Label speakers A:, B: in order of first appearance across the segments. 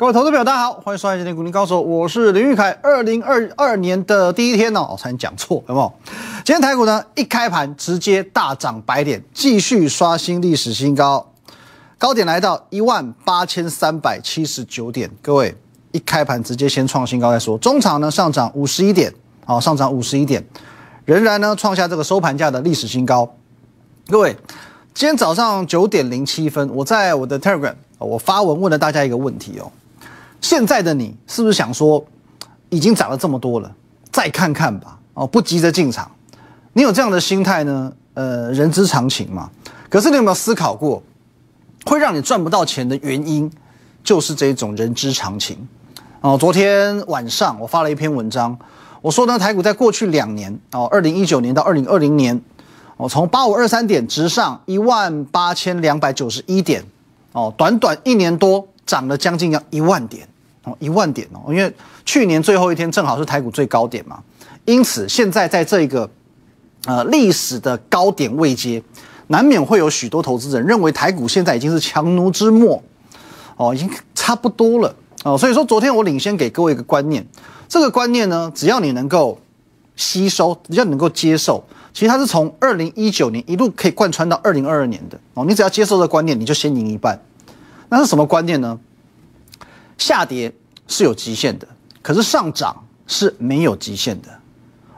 A: 各位投资朋友，大家好，欢迎收看今天股林高手，我是林玉凯。二零二二年的第一天呢，我差点讲错，有没有？今天台股呢一开盘直接大涨百点，继续刷新历史新高，高点来到一万八千三百七十九点。各位一开盘直接先创新高再说，中场呢上涨五十一点，好，上涨五十一点，仍然呢创下这个收盘价的历史新高。各位，今天早上九点零七分，我在我的 Telegram 我发文问了大家一个问题哦。现在的你是不是想说，已经涨了这么多了，再看看吧？哦，不急着进场。你有这样的心态呢？呃，人之常情嘛。可是你有没有思考过，会让你赚不到钱的原因，就是这种人之常情。哦，昨天晚上我发了一篇文章，我说呢，台股在过去两年，哦，二零一九年到二零二零年，哦，从八五二三点直上一万八千两百九十一点，哦，短短一年多涨了将近要一万点。哦，一万点哦，因为去年最后一天正好是台股最高点嘛，因此现在在这个呃历史的高点位阶，难免会有许多投资人认为台股现在已经是强弩之末，哦，已经差不多了哦，所以说昨天我领先给各位一个观念，这个观念呢，只要你能够吸收，只要你能够接受，其实它是从二零一九年一路可以贯穿到二零二二年的哦，你只要接受这个观念，你就先赢一半。那是什么观念呢？下跌是有极限的，可是上涨是没有极限的。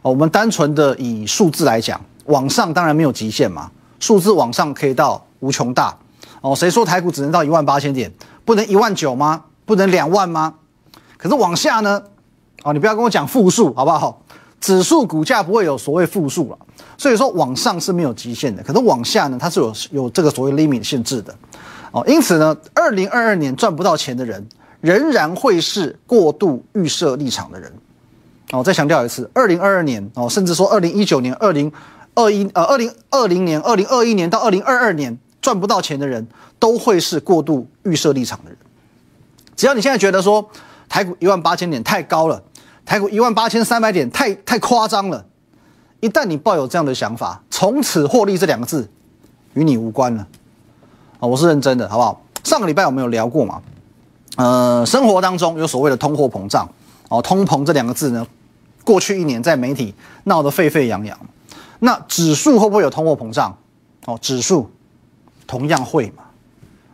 A: 哦，我们单纯的以数字来讲，往上当然没有极限嘛，数字往上可以到无穷大。哦，谁说台股只能到一万八千点，不能一万九吗？不能两万吗？可是往下呢？哦，你不要跟我讲负数好不好？指数股价不会有所谓负数了，所以说往上是没有极限的，可是往下呢，它是有有这个所谓 limit 限制的。哦，因此呢，二零二二年赚不到钱的人。仍然会是过度预设立场的人，哦，再强调一次，二零二二年哦，甚至说二零一九年、二零二一呃二零二零年、二零二一年到二零二二年赚不到钱的人，都会是过度预设立场的人。只要你现在觉得说台股一万八千点太高了，台股一万八千三百点太太夸张了，一旦你抱有这样的想法，从此获利这两个字与你无关了。啊，我是认真的，好不好？上个礼拜我们有聊过嘛？呃，生活当中有所谓的通货膨胀，哦，通膨这两个字呢，过去一年在媒体闹得沸沸扬扬。那指数会不会有通货膨胀？哦，指数同样会嘛，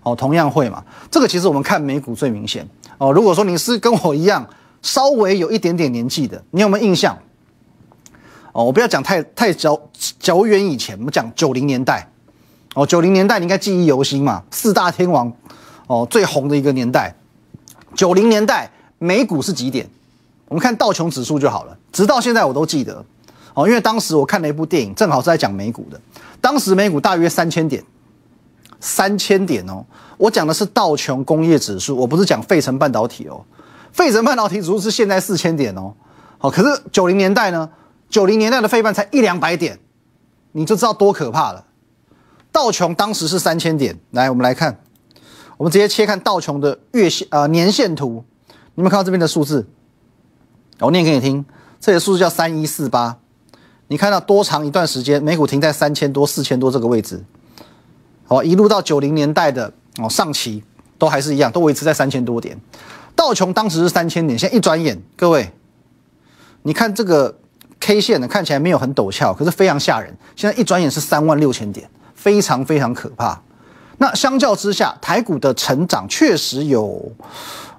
A: 哦，同样会嘛。这个其实我们看美股最明显。哦，如果说你是跟我一样稍微有一点点年纪的，你有没有印象？哦，我不要讲太太久久远以前，我们讲九零年代。哦，九零年代你应该记忆犹新嘛，四大天王，哦，最红的一个年代。九零年代美股是几点？我们看道琼指数就好了。直到现在我都记得哦，因为当时我看了一部电影，正好是在讲美股的。当时美股大约三千点，三千点哦。我讲的是道琼工业指数，我不是讲费城半导体哦。费城半导体指数是现在四千点哦。好，可是九零年代呢？九零年代的费半才一两百点，你就知道多可怕了。道琼当时是三千点，来，我们来看。我们直接切看道琼的月线啊年线图，你们看到这边的数字，我念给你听，这些数字叫三一四八，你看到多长一段时间美股停在三千多、四千多这个位置，好，一路到九零年代的哦上期都还是一样，都维持在三千多点。道琼当时是三千点，现在一转眼，各位，你看这个 K 线呢，看起来没有很陡峭，可是非常吓人。现在一转眼是三万六千点，非常非常可怕。那相较之下，台股的成长确实有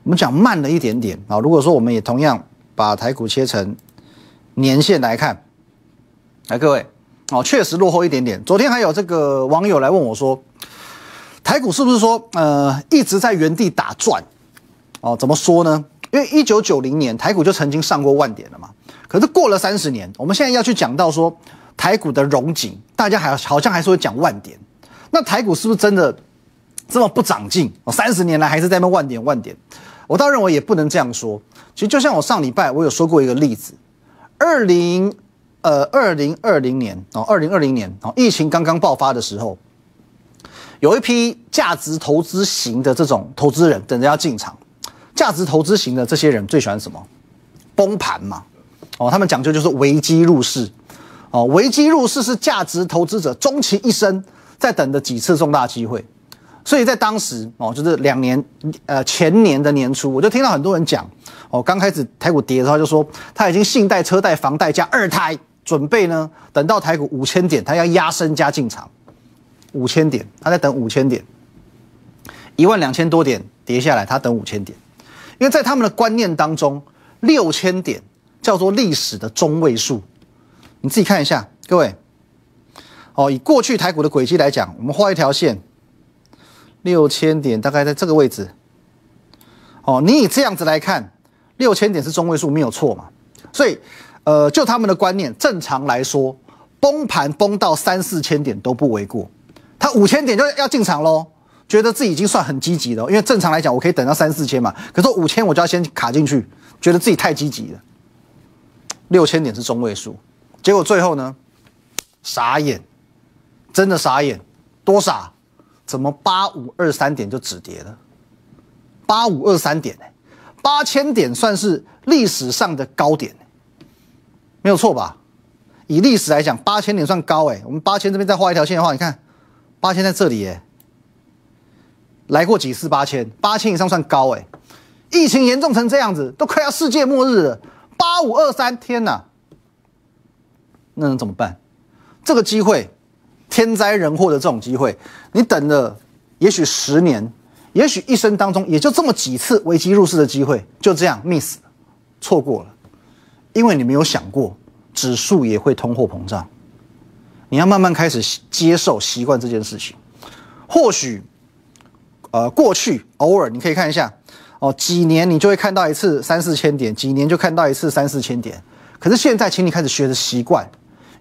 A: 我们讲慢了一点点啊。如果说我们也同样把台股切成年线来看，来各位哦，确实落后一点点。昨天还有这个网友来问我说，台股是不是说呃一直在原地打转？哦，怎么说呢？因为一九九零年台股就曾经上过万点了嘛。可是过了三十年，我们现在要去讲到说台股的融景，大家还好像还是会讲万点。那台股是不是真的这么不长进？哦，三十年来还是在那万点万点。我倒认为也不能这样说。其实就像我上礼拜我有说过一个例子，二零呃二零二零年哦，二零二零年哦，疫情刚刚爆发的时候，有一批价值投资型的这种投资人等着要进场。价值投资型的这些人最喜欢什么？崩盘嘛。哦，他们讲究就是危机入市。哦，危机入市是价值投资者终其一生。在等的几次重大机会，所以在当时哦，就是两年呃前年的年初，我就听到很多人讲哦，刚开始台股跌的时候就说他已经信贷、车贷、房贷加二胎，准备呢等到台股五千点，他要压身加进场，五千点，他在等五千点，一万两千多点跌下来，他等五千点，因为在他们的观念当中，六千点叫做历史的中位数，你自己看一下，各位。哦，以过去台股的轨迹来讲，我们画一条线，六千点大概在这个位置。哦，你以这样子来看，六千点是中位数没有错嘛？所以，呃，就他们的观念，正常来说，崩盘崩到三四千点都不为过。他五千点就要进场喽，觉得自己已经算很积极了，因为正常来讲，我可以等到三四千嘛。可是五千我就要先卡进去，觉得自己太积极了。六千点是中位数，结果最后呢，傻眼。真的傻眼，多傻？怎么八五二三点就止跌了？八五二三点哎，八千点算是历史上的高点没有错吧？以历史来讲，八千点算高哎。我们八千这边再画一条线的话，你看八千在这里哎，来过几次八千？八千以上算高哎。疫情严重成这样子，都快要世界末日了，八五二三，天哪！那能怎么办？这个机会。天灾人祸的这种机会，你等了也许十年，也许一生当中也就这么几次危机入市的机会，就这样 miss 错过了，因为你没有想过指数也会通货膨胀，你要慢慢开始接受习惯这件事情。或许，呃，过去偶尔你可以看一下，哦，几年你就会看到一次三四千点，几年就看到一次三四千点，可是现在，请你开始学着习惯。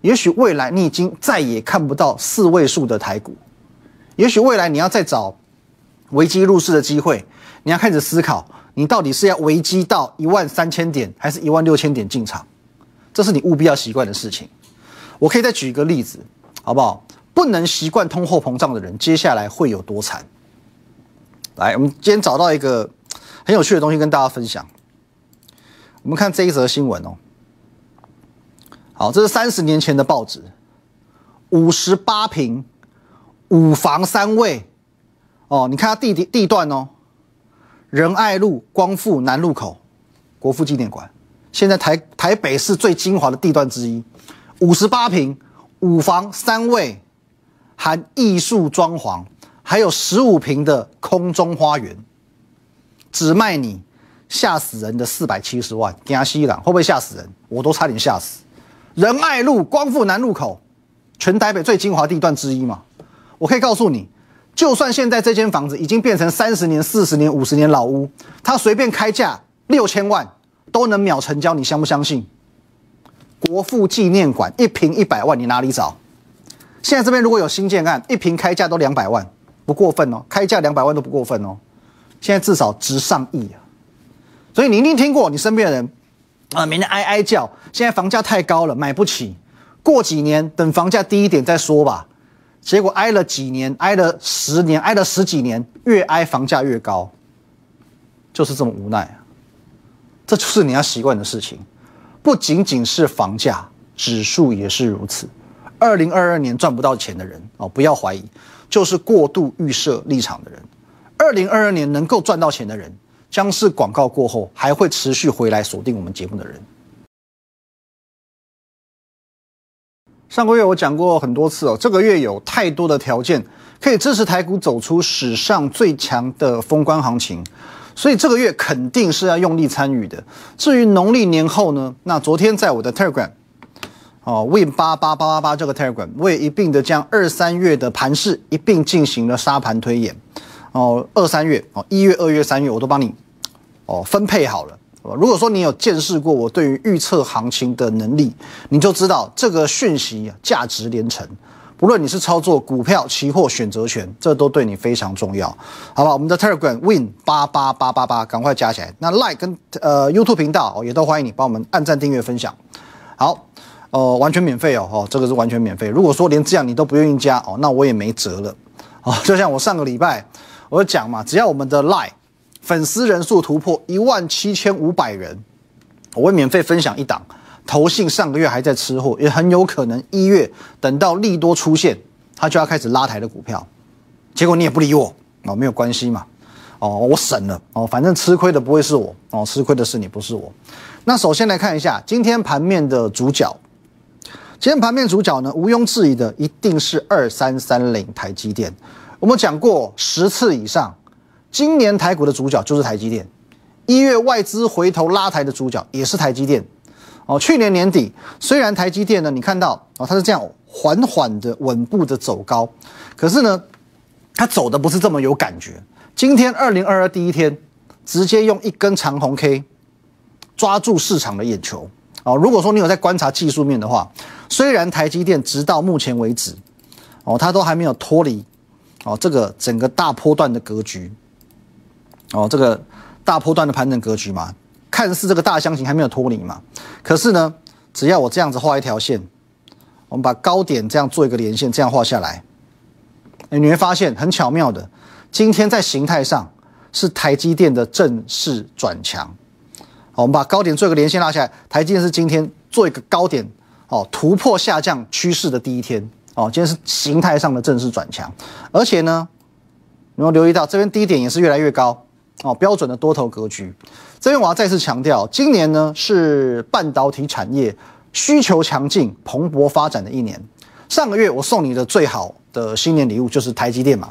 A: 也许未来你已经再也看不到四位数的台股，也许未来你要再找危机入市的机会，你要开始思考，你到底是要危机到一万三千点，还是一万六千点进场？这是你务必要习惯的事情。我可以再举一个例子，好不好？不能习惯通货膨胀的人，接下来会有多惨？来，我们今天找到一个很有趣的东西跟大家分享。我们看这一则新闻哦。好，这是三十年前的报纸，五十八平，五房三卫，哦，你看它地地地段哦，仁爱路光复南路口，国父纪念馆，现在台台北市最精华的地段之一，五十八平，五房三卫，含艺术装潢，还有十五平的空中花园，只卖你吓死人的四百七十万，惊西了，会不会吓死人？我都差点吓死。仁爱路光复南路口，全台北最精华地段之一嘛。我可以告诉你，就算现在这间房子已经变成三十年、四十年、五十年老屋，它随便开价六千万都能秒成交，你相不相信？国父纪念馆一平一百万，你哪里找？现在这边如果有新建案，一平开价都两百万，不过分哦，开价两百万都不过分哦。现在至少值上亿啊，所以你一定听过你身边的人。啊，每天哀哀叫，现在房价太高了，买不起。过几年等房价低一点再说吧。结果挨了几年，挨了十年，挨了十几年，越挨房价越高，就是这么无奈。这就是你要习惯的事情。不仅仅是房价，指数也是如此。二零二二年赚不到钱的人哦，不要怀疑，就是过度预设立场的人。二零二二年能够赚到钱的人。将是广告过后还会持续回来锁定我们节目的人。上个月我讲过很多次哦，这个月有太多的条件可以支持台股走出史上最强的封关行情，所以这个月肯定是要用力参与的。至于农历年后呢？那昨天在我的 Telegram 哦，Win 八八八八八这个 Telegram，我也一并的将二三月的盘势一并进行了沙盘推演。哦，二三月哦，一月、二月、三月我都帮你哦分配好了。如果说你有见识过我对于预测行情的能力，你就知道这个讯息价值连城。不论你是操作股票、期货、选择权，这都对你非常重要。好吧，我们的 Telegram Win 八八八八八，赶快加起来。那 Like 跟呃 YouTube 频道哦，也都欢迎你帮我们按赞、订阅、分享。好，呃，完全免费哦，哦，这个是完全免费。如果说连这样你都不愿意加哦，那我也没辙了。哦，就像我上个礼拜。我讲嘛，只要我们的 Line 粉丝人数突破一万七千五百人，我会免费分享一档。投信上个月还在吃货，也很有可能一月等到利多出现，他就要开始拉抬的股票。结果你也不理我，哦，没有关系嘛，哦，我省了哦，反正吃亏的不会是我哦，吃亏的是你，不是我。那首先来看一下今天盘面的主角，今天盘面主角呢，毋庸置疑的一定是二三三零台积电。我们讲过十次以上，今年台股的主角就是台积电。一月外资回头拉抬的主角也是台积电。哦，去年年底虽然台积电呢，你看到哦，它是这样缓缓的、稳步的走高，可是呢，它走的不是这么有感觉。今天二零二二第一天，直接用一根长红 K 抓住市场的眼球。哦，如果说你有在观察技术面的话，虽然台积电直到目前为止，哦，它都还没有脱离哦这个整个大波段的格局，哦，这个大波段的盘整格局嘛。看似这个大箱型还没有脱离嘛，可是呢，只要我这样子画一条线，我们把高点这样做一个连线，这样画下来，你会发现很巧妙的，今天在形态上是台积电的正式转强。我们把高点做一个连线拉下来，台积电是今天做一个高点，哦，突破下降趋势的第一天，哦，今天是形态上的正式转强，而且呢，你要留意到这边低点也是越来越高。哦，标准的多头格局。这边我要再次强调，今年呢是半导体产业需求强劲、蓬勃发展的一年。上个月我送你的最好的新年礼物就是台积电嘛。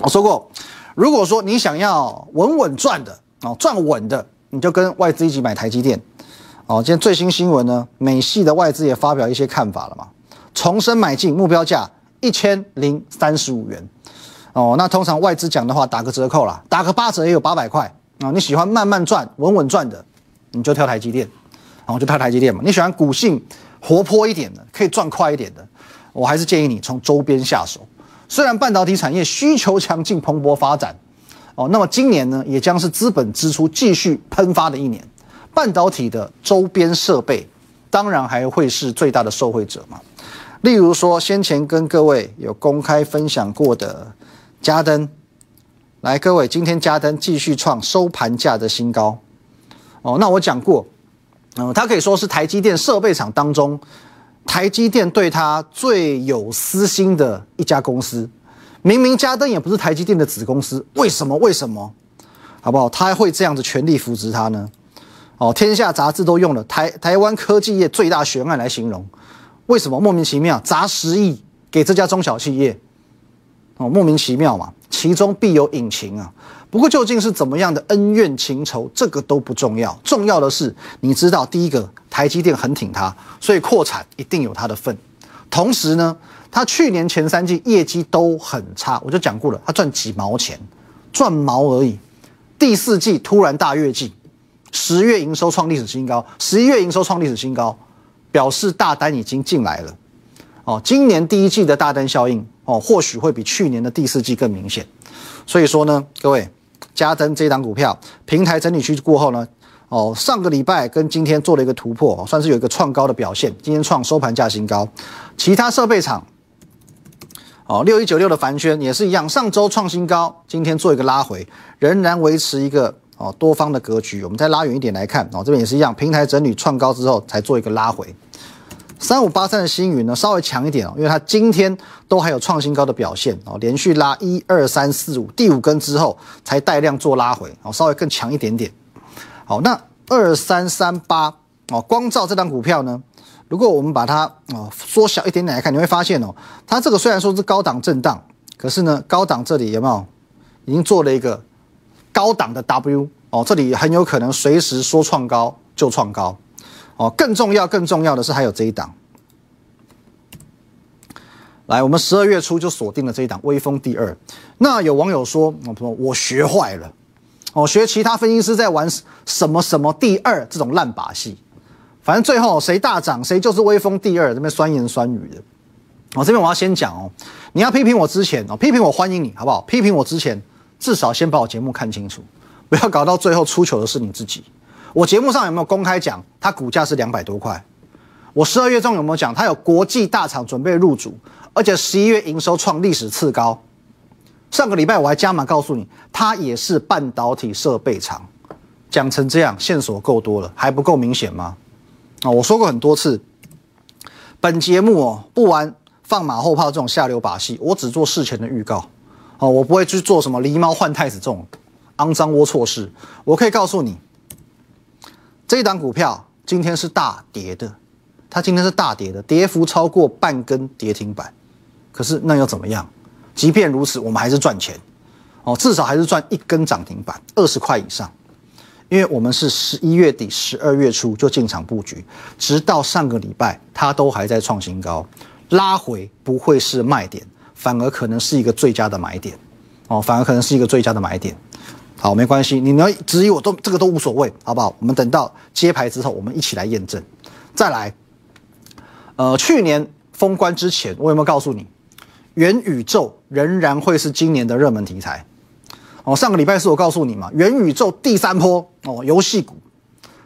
A: 我说过，如果说你想要稳稳赚的哦，赚稳的，你就跟外资一起买台积电。哦，今天最新新闻呢，美系的外资也发表一些看法了嘛，重申买进目标价一千零三十五元。哦，那通常外资讲的话，打个折扣啦，打个八折也有八百块啊。你喜欢慢慢赚、稳稳赚的，你就挑台积电，然后就挑台积电嘛。你喜欢股性活泼一点的，可以赚快一点的，我还是建议你从周边下手。虽然半导体产业需求强劲、蓬勃发展，哦，那么今年呢，也将是资本支出继续喷发的一年。半导体的周边设备，当然还会是最大的受惠者嘛。例如说，先前跟各位有公开分享过的。嘉登，来各位，今天嘉登继续创收盘价的新高。哦，那我讲过，嗯，它可以说是台积电设备厂当中，台积电对它最有私心的一家公司。明明嘉登也不是台积电的子公司，为什么？为什么？好不好？他会这样子全力扶持他呢？哦，天下杂志都用了台台湾科技业最大悬案来形容，为什么？莫名其妙砸十亿给这家中小企业。哦，莫名其妙嘛，其中必有隐情啊。不过究竟是怎么样的恩怨情仇，这个都不重要。重要的是，你知道，第一个，台积电很挺它，所以扩产一定有它的份。同时呢，它去年前三季业绩都很差，我就讲过了，它赚几毛钱，赚毛而已。第四季突然大跃进，十月营收创历史新高，十一月营收创历史新高，表示大单已经进来了。哦，今年第一季的大单效应。哦，或许会比去年的第四季更明显，所以说呢，各位，加登这档股票平台整理区过后呢，哦，上个礼拜跟今天做了一个突破，算是有一个创高的表现，今天创收盘价新高。其他设备厂，哦，六一九六的凡轩也是一样，上周创新高，今天做一个拉回，仍然维持一个哦多方的格局。我们再拉远一点来看，哦，这边也是一样，平台整理创高之后才做一个拉回。三五八三的星云呢，稍微强一点哦，因为它今天都还有创新高的表现哦，连续拉一二三四五第五根之后才带量做拉回哦，稍微更强一点点。好，那二三三八哦，光照这张股票呢，如果我们把它哦缩小一点点来看，你会发现哦，它这个虽然说是高档震荡，可是呢，高档这里有没有已经做了一个高档的 W 哦，这里很有可能随时说创高就创高。哦，更重要、更重要的是还有这一档。来，我们十二月初就锁定了这一档微风第二。那有网友说：“我说我学坏了，哦，学其他分析师在玩什么什么第二这种烂把戏。反正最后谁大涨，谁就是微风第二。这边酸言酸语的。哦，这边我要先讲哦，你要批评我之前哦，批评我欢迎你好不好？批评我之前，至少先把我节目看清楚，不要搞到最后出糗的是你自己。”我节目上有没有公开讲它股价是两百多块？我十二月中有没有讲它有国际大厂准备入主，而且十一月营收创历史次高？上个礼拜我还加码告诉你，它也是半导体设备厂。讲成这样，线索够多了，还不够明显吗？啊，我说过很多次，本节目哦不玩放马后炮这种下流把戏，我只做事前的预告。哦，我不会去做什么狸猫换太子这种肮脏龌龊事。我可以告诉你，这一档股票今天是大跌的，它今天是大跌的，跌幅超过半根跌停板。可是那又怎么样？即便如此，我们还是赚钱。哦，至少还是赚一根涨停板，二十块以上。因为我们是十一月底、十二月初就进场布局，直到上个礼拜，它都还在创新高，拉回不会是卖点，反而可能是一个最佳的买点。哦，反而可能是一个最佳的买点。好，没关系，你要质疑我都这个都无所谓，好不好？我们等到揭牌之后，我们一起来验证。再来，呃，去年封关之前，我有没有告诉你，元宇宙仍然会是今年的热门题材？哦，上个礼拜是我告诉你嘛，元宇宙第三波哦，游戏股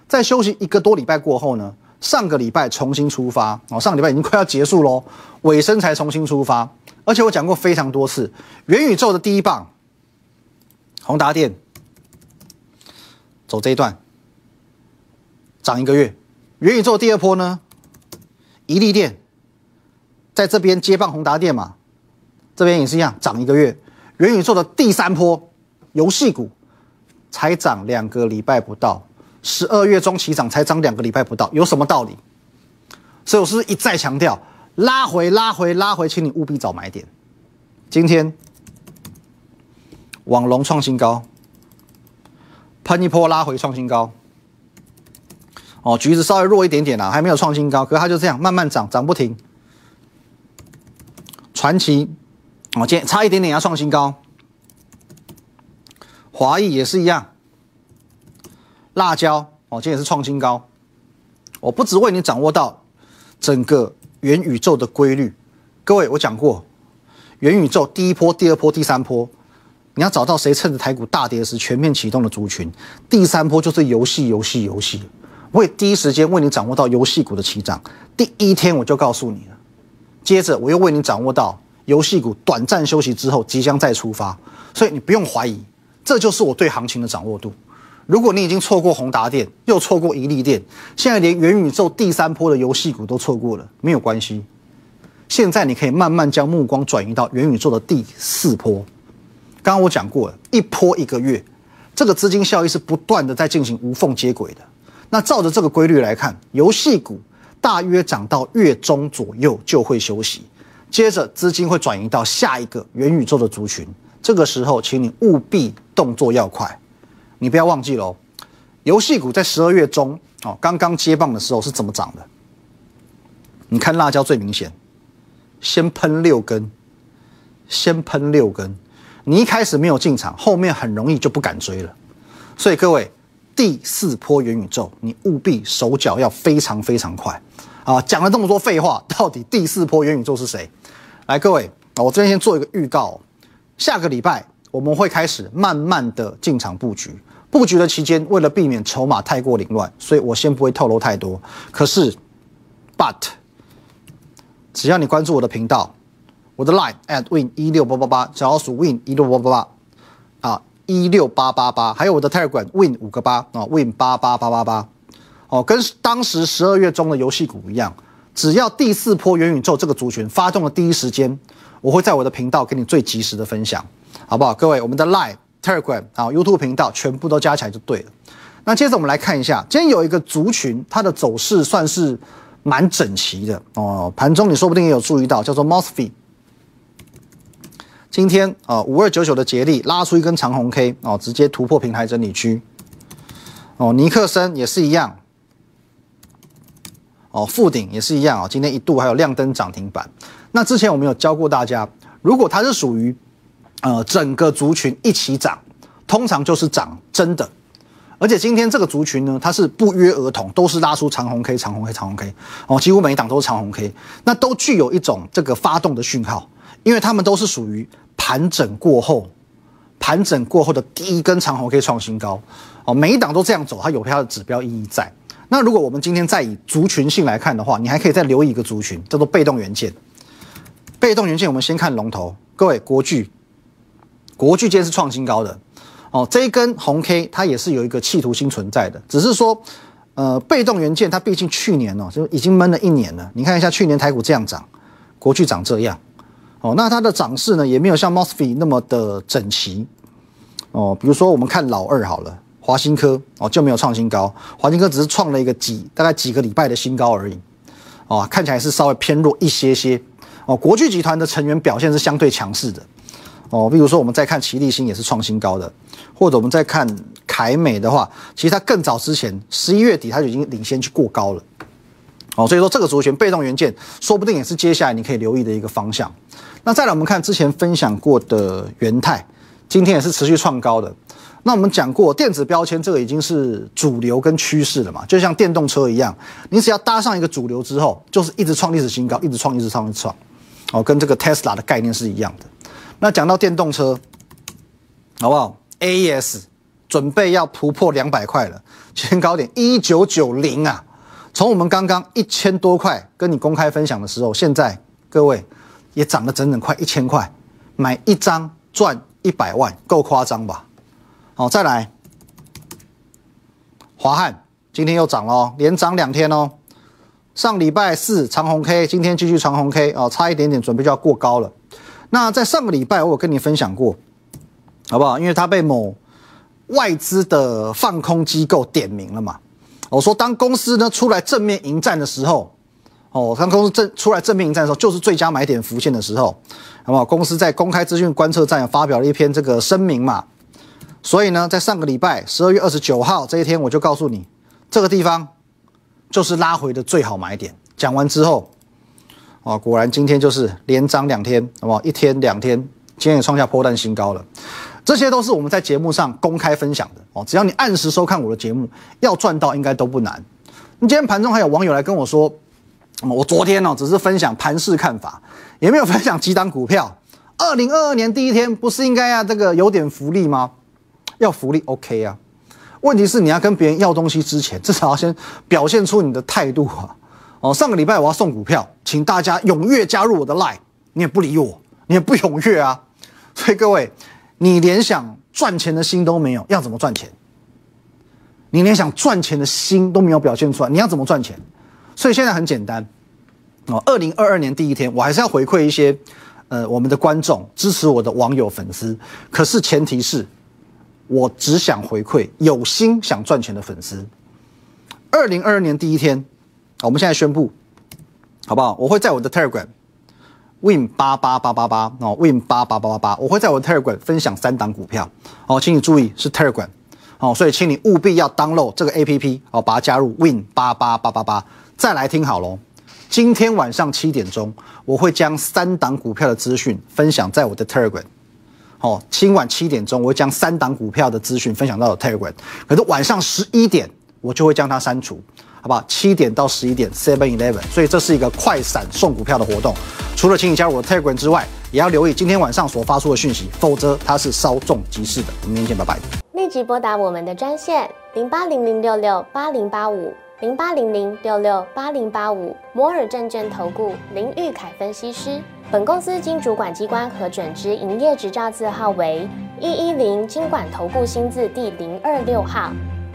A: 在休息一个多礼拜过后呢，上个礼拜重新出发哦，上个礼拜已经快要结束喽，尾声才重新出发，而且我讲过非常多次，元宇宙的第一棒，宏达电。走这一段涨一个月，元宇宙第二波呢，宜利电。在这边接棒宏达电嘛，这边也是一样涨一个月，元宇宙的第三波。游戏股才涨两个礼拜不到，十二月中起涨才涨两个礼拜不到，有什么道理？所以我是一再强调，拉回拉回拉回，请你务必找买点。今天网龙创新高，喷一波拉回创新高。哦，橘子稍微弱一点点啊，还没有创新高，可是它就这样慢慢涨，涨不停。传奇，哦，今差一点点要创新高。华裔也是一样，辣椒哦，今天也是创新高。我不只为你掌握到整个元宇宙的规律，各位我讲过，元宇宙第一波、第二波、第三波，你要找到谁趁着台股大跌时全面启动的族群，第三波就是游戏、游戏、游戏。我会第一时间为你掌握到游戏股的起涨，第一天我就告诉你了。接着我又为你掌握到游戏股短暂休息之后即将再出发，所以你不用怀疑。这就是我对行情的掌握度。如果你已经错过宏达电，又错过一利电，现在连元宇宙第三波的游戏股都错过了，没有关系。现在你可以慢慢将目光转移到元宇宙的第四波。刚刚我讲过了，一波一个月，这个资金效益是不断的在进行无缝接轨的。那照着这个规律来看，游戏股大约涨到月中左右就会休息，接着资金会转移到下一个元宇宙的族群。这个时候，请你务必动作要快，你不要忘记喽。游戏股在十二月中哦，刚刚接棒的时候是怎么涨的？你看辣椒最明显，先喷六根，先喷六根。你一开始没有进场，后面很容易就不敢追了。所以各位，第四波元宇宙，你务必手脚要非常非常快啊！讲了这么多废话，到底第四波元宇宙是谁？来，各位，我这边先做一个预告。下个礼拜我们会开始慢慢的进场布局，布局的期间为了避免筹码太过凌乱，所以我先不会透露太多。可是，but 只要你关注我的频道，我的 line at win 一六八八八，小老鼠 win 一六八八八啊一六八八八，还有我的 telegram win 五个八啊 win 八八八八八，哦，跟当时十二月中的游戏股一样，只要第四波元宇宙这个族群发动的第一时间。我会在我的频道给你最及时的分享，好不好？各位，我们的 Live、Telegram 啊、YouTube 频道全部都加起来就对了。那接着我们来看一下，今天有一个族群，它的走势算是蛮整齐的哦。盘中你说不定也有注意到，叫做 Mosfet。今天啊，五二九九的捷力拉出一根长红 K 哦，直接突破平台整理区。哦，尼克森也是一样。哦，富鼎也是一样啊，今天一度还有亮灯涨停板。那之前我们有教过大家，如果它是属于，呃，整个族群一起涨，通常就是涨真的。而且今天这个族群呢，它是不约而同都是拉出长红 K、长红 K、长红 K，哦，几乎每一档都是长红 K，那都具有一种这个发动的讯号，因为它们都是属于盘整过后，盘整过后的第一根长红 K 创新高，哦，每一档都这样走，它有它的指标意义在。那如果我们今天再以族群性来看的话，你还可以再留一个族群，叫做被动元件。被动元件，我们先看龙头，各位国巨，国巨今天是创新高的哦，这一根红 K 它也是有一个企图心存在的，只是说，呃，被动元件它毕竟去年哦就已经闷了一年了，你看一下去年台股这样涨，国巨涨这样，哦，那它的涨势呢，也没有像 Mosfet 那么的整齐。哦，比如说我们看老二好了，华新科哦就没有创新高，华新科只是创了一个几大概几个礼拜的新高而已。哦，看起来是稍微偏弱一些些。哦，国巨集团的成员表现是相对强势的。哦，比如说我们再看奇力新也是创新高的，或者我们再看凯美的话，其实它更早之前十一月底它就已经领先去过高了。哦，所以说这个族群被动元件说不定也是接下来你可以留意的一个方向。那再来我们看之前分享过的元泰，今天也是持续创高的。那我们讲过电子标签这个已经是主流跟趋势了嘛，就像电动车一样，你只要搭上一个主流之后，就是一直创历史新高，一直创，一直创，一直创。哦，跟这个 Tesla 的概念是一样的。那讲到电动车，好不好？AES 准备要突破两百块了，前高点一九九零啊。从我们刚刚一千多块跟你公开分享的时候，现在各位也涨了整整快一千块，买一张赚一百万，够夸张吧？好，再来，华汉今天又涨了，连涨两天哦。上礼拜四长红 K，今天继续长红 K 啊，差一点点准备就要过高了。那在上个礼拜我有跟你分享过，好不好？因为它被某外资的放空机构点名了嘛。我说，当公司呢出来正面迎战的时候，哦，当公司正出来正面迎战的时候，就是最佳买点浮现的时候，好不好？公司在公开资讯观测站发表了一篇这个声明嘛，所以呢，在上个礼拜十二月二十九号这一天，我就告诉你，这个地方就是拉回的最好买点。讲完之后，啊，果然今天就是连涨两天，好不好？一天两天，今天也创下破蛋新高了。这些都是我们在节目上公开分享的哦，只要你按时收看我的节目，要赚到应该都不难。你今天盘中还有网友来跟我说，我昨天呢只是分享盘市看法，也没有分享几档股票。二零二二年第一天不是应该要这个有点福利吗？要福利 OK 啊，问题是你要跟别人要东西之前，至少要先表现出你的态度啊。哦，上个礼拜我要送股票，请大家踊跃加入我的 Line，你也不理我，你也不踊跃啊，所以各位。你连想赚钱的心都没有，要怎么赚钱？你连想赚钱的心都没有表现出来，你要怎么赚钱？所以现在很简单哦。二零二二年第一天，我还是要回馈一些呃我们的观众、支持我的网友粉丝。可是前提是，我只想回馈有心想赚钱的粉丝。二零二二年第一天，我们现在宣布，好不好？我会在我的 Telegram。Win 八八八八八哦，Win 八八八八八，我会在我的 Telegram 分享三档股票哦，请你注意是 Telegram 哦，所以请你务必要 download 这个 APP 哦，把它加入 Win 八八八八八。再来听好喽，今天晚上七点钟，我会将三档股票的资讯分享在我的 Telegram 哦，今晚七点钟我会将三档股票的资讯分享到 Telegram，可是晚上十一点我就会将它删除。好吧，七点到十一点，Seven Eleven，所以这是一个快闪送股票的活动。除了请你加入我的 Telegram 之外，也要留意今天晚上所发出的讯息，否则它是稍纵即逝的。明天见，拜拜。
B: 立即拨打我们的专线零八零零六六八零八五零八零零六六八零八五摩尔证券投顾林玉凯分析师。本公司经主管机关核准之营业执照字号为一一零金管投顾新字第零二六号。